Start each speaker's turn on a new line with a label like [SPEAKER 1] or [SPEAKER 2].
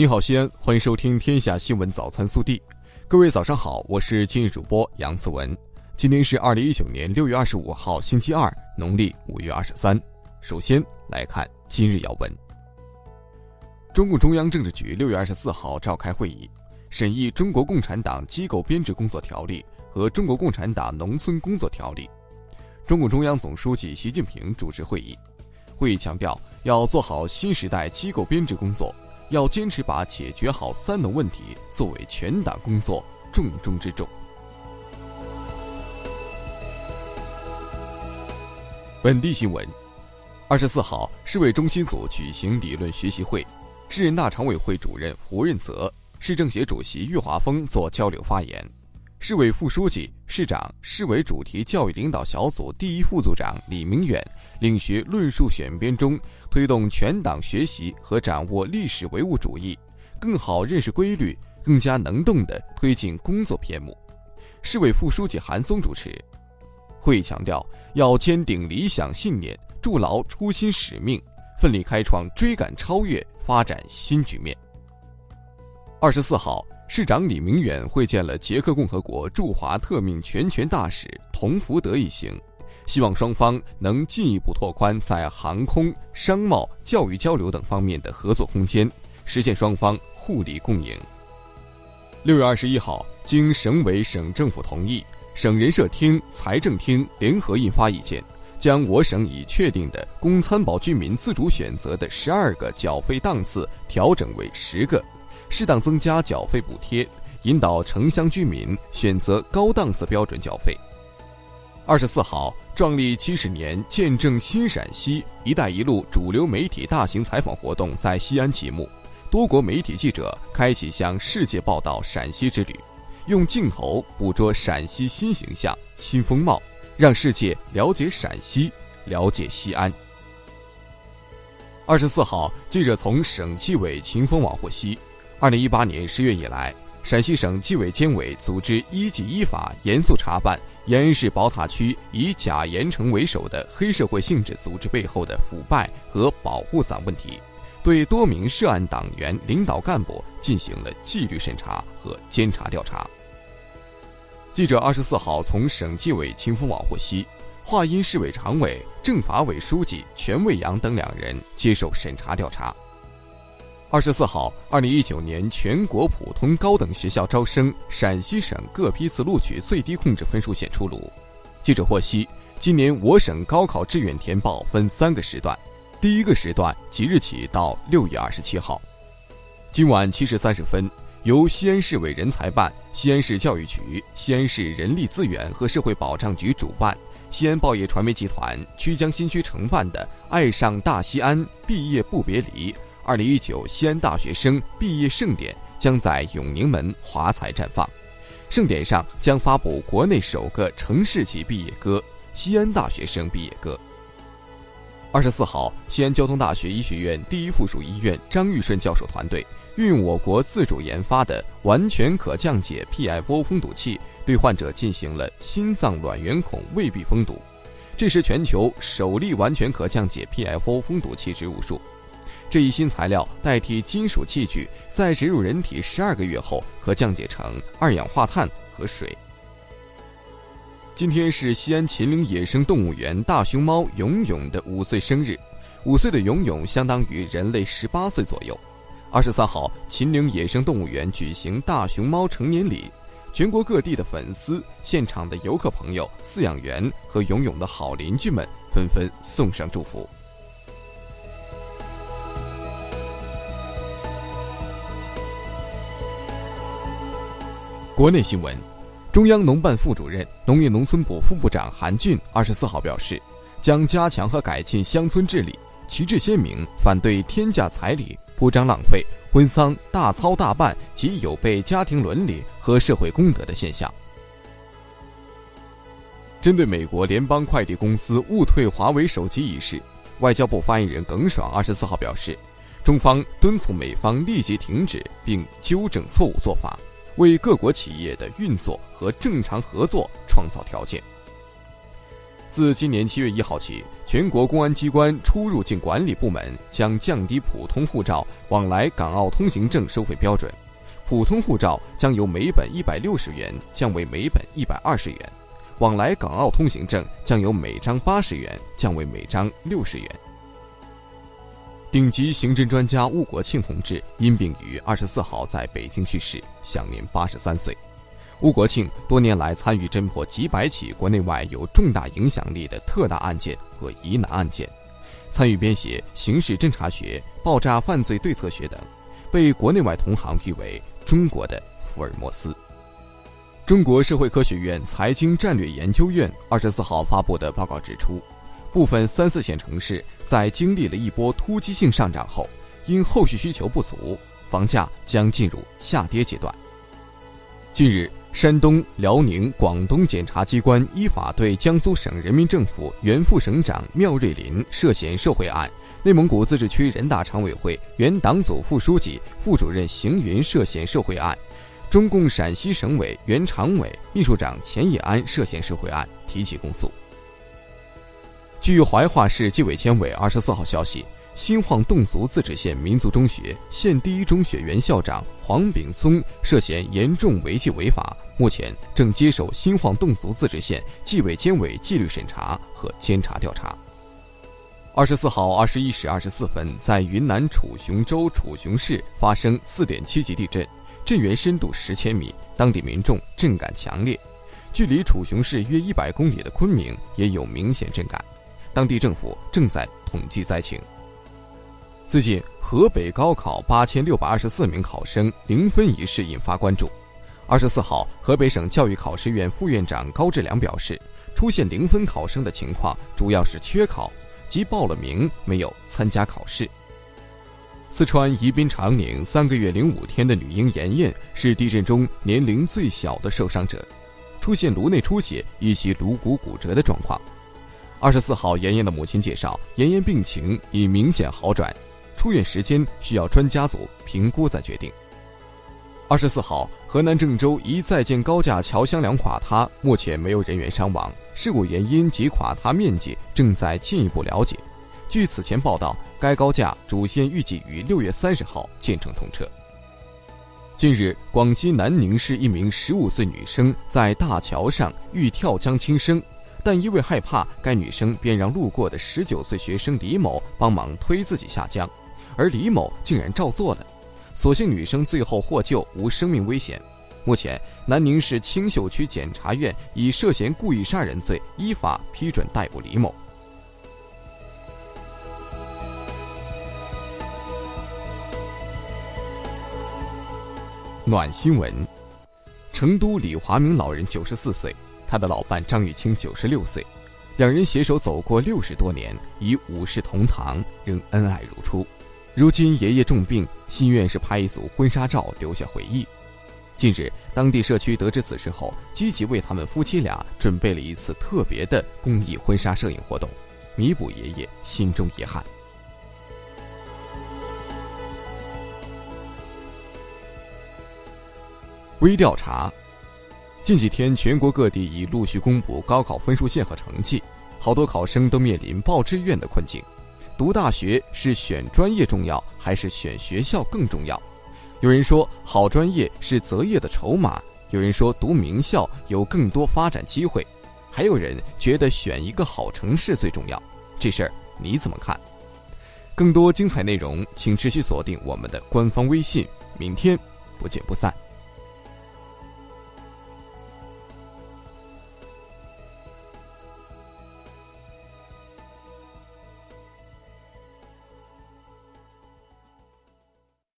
[SPEAKER 1] 你好，西安，欢迎收听《天下新闻早餐速递》。各位早上好，我是今日主播杨子文。今天是二零一九年六月二十五号，星期二，农历五月二十三。首先来看今日要闻。中共中央政治局六月二十四号召开会议，审议《中国共产党机构编制工作条例》和《中国共产党农村工作条例》。中共中央总书记习近平主持会议。会议强调，要做好新时代机构编制工作。要坚持把解决好“三农”问题作为全党工作重中之重。本地新闻：二十四号，市委中心组举行理论学习会，市人大常委会主任胡润泽、市政协主席岳华峰作交流发言。市委副书记、市长、市委主题教育领导小组第一副组长李明远领学论述选编中推动全党学习和掌握历史唯物主义，更好认识规律，更加能动地推进工作篇目。市委副书记韩松主持会议，强调要坚定理想信念，筑牢初心使命，奋力开创追赶超越发展新局面。二十四号。市长李明远会见了捷克共和国驻华特命全权大使童福德一行，希望双方能进一步拓宽在航空、商贸、教育交流等方面的合作空间，实现双方互利共赢。六月二十一号，经省委省政府同意，省人社厅、财政厅联合印发意见，将我省已确定的供参保居民自主选择的十二个缴费档次调整为十个。适当增加缴费补贴，引导城乡居民选择高档次标准缴费。二十四号，壮丽七十年，见证新陕西“一带一路”主流媒体大型采访活动在西安启幕，多国媒体记者开启向世界报道陕西之旅，用镜头捕捉陕西新形象、新风貌，让世界了解陕西，了解西安。二十四号，记者从省纪委秦风网获悉。二零一八年十月以来，陕西省纪委监委组织依纪依法严肃查办延安市宝塔区以贾延成为首的黑社会性质组织背后的腐败和保护伞问题，对多名涉案党员领导干部进行了纪律审查和监察调查。记者二十四号从省纪委秦风网获悉，华阴市委常委、政法委书记全卫阳等两人接受审查调查。二十四号，二零一九年全国普通高等学校招生陕西省各批次录取最低控制分数线出炉。记者获悉，今年我省高考志愿填报分三个时段，第一个时段即日起到六月二十七号。今晚七时三十分，由西安市委人才办、西安市教育局、西安市人力资源和社会保障局主办，西安报业传媒集团曲江新区承办的“爱上大西安，毕业不别离”。二零一九西安大学生毕业盛典将在永宁门华彩绽放，盛典上将发布国内首个城市级毕业歌《西安大学生毕业歌》。二十四号，西安交通大学医学院第一附属医院张玉顺教授团队运用我国自主研发的完全可降解 PFO 封堵器，对患者进行了心脏卵圆孔未闭封堵，这是全球首例完全可降解 PFO 封堵器植入术。这一新材料代替金属器具，在植入人体十二个月后，可降解成二氧化碳和水。今天是西安秦岭野生动物园大熊猫勇勇的五岁生日，五岁的勇勇相当于人类十八岁左右。二十三号，秦岭野生动物园举行大熊猫成年礼，全国各地的粉丝、现场的游客朋友、饲养员和勇勇的好邻居们纷纷送上祝福。国内新闻，中央农办副主任、农业农村部副部长韩俊二十四号表示，将加强和改进乡村治理，旗帜鲜明反对天价彩礼、铺张浪费、婚丧大操大办及有悖家庭伦理和社会公德的现象。针对美国联邦快递公司误退华为手机一事，外交部发言人耿爽二十四号表示，中方敦促美方立即停止并纠正错误做法。为各国企业的运作和正常合作创造条件。自今年七月一号起，全国公安机关出入境管理部门将降低普通护照往来港澳通行证收费标准，普通护照将由每本一百六十元降为每本一百二十元，往来港澳通行证将由每张八十元降为每张六十元。顶级刑侦专家邬国庆同志因病于二十四号在北京去世，享年八十三岁。邬国庆多年来参与侦破几百起国内外有重大影响力的特大案件和疑难案件，参与编写《刑事侦查学》《爆炸犯罪对策学》等，被国内外同行誉为“中国的福尔摩斯”。中国社会科学院财经战略研究院二十四号发布的报告指出，部分三四线城市在经历了一波突击性上涨后，因后续需求不足，房价将进入下跌阶段。近日。山东、辽宁、广东检察机关依法对江苏省人民政府原副省长缪瑞林涉嫌受贿案、内蒙古自治区人大常委会原党组副书记、副主任邢云涉嫌受贿案、中共陕西省委原常委、秘书长钱义安涉嫌受贿案提起公诉。据怀化市纪委监委二十四号消息。新晃侗族自治县民族中学县第一中学原校长黄炳松涉嫌严重违纪违法，目前正接受新晃侗族自治县纪委监委纪律审查和监察调查。二十四号二十一时二十四分，在云南楚雄州楚雄市发生四点七级地震，震源深度十千米，当地民众震感强烈。距离楚雄市约一百公里的昆明也有明显震感，当地政府正在统计灾情。最近，河北高考八千六百二十四名考生零分一事引发关注。二十四号，河北省教育考试院副院长高志良表示，出现零分考生的情况主要是缺考，即报了名没有参加考试。四川宜宾长宁三个月零五天的女婴妍妍是地震中年龄最小的受伤者，出现颅内出血以及颅骨骨折的状况。二十四号，妍妍的母亲介绍，妍妍病情已明显好转。出院时间需要专家组评估再决定。二十四号，河南郑州一在建高架桥箱梁垮塌，目前没有人员伤亡，事故原因及垮塌面积正在进一步了解。据此前报道，该高架主线预计于六月三十号建成通车。近日，广西南宁市一名十五岁女生在大桥上欲跳江轻生。但因为害怕，该女生便让路过的十九岁学生李某帮忙推自己下江。而李某竟然照做了，所幸女生最后获救，无生命危险。目前，南宁市青秀区检察院以涉嫌故意杀人罪依法批准逮捕李某。暖新闻：成都李华明老人九十四岁，他的老伴张玉清九十六岁，两人携手走过六十多年，已五世同堂，仍恩爱如初。如今爷爷重病，心愿是拍一组婚纱照留下回忆。近日，当地社区得知此事后，积极为他们夫妻俩准备了一次特别的公益婚纱摄影活动，弥补爷爷心中遗憾。微调查：近几天，全国各地已陆续公布高考分数线和成绩，好多考生都面临报志愿的困境。读大学是选专业重要还是选学校更重要？有人说好专业是择业的筹码，有人说读名校有更多发展机会，还有人觉得选一个好城市最重要。这事儿你怎么看？更多精彩内容，请持续锁定我们的官方微信。明天不见不散。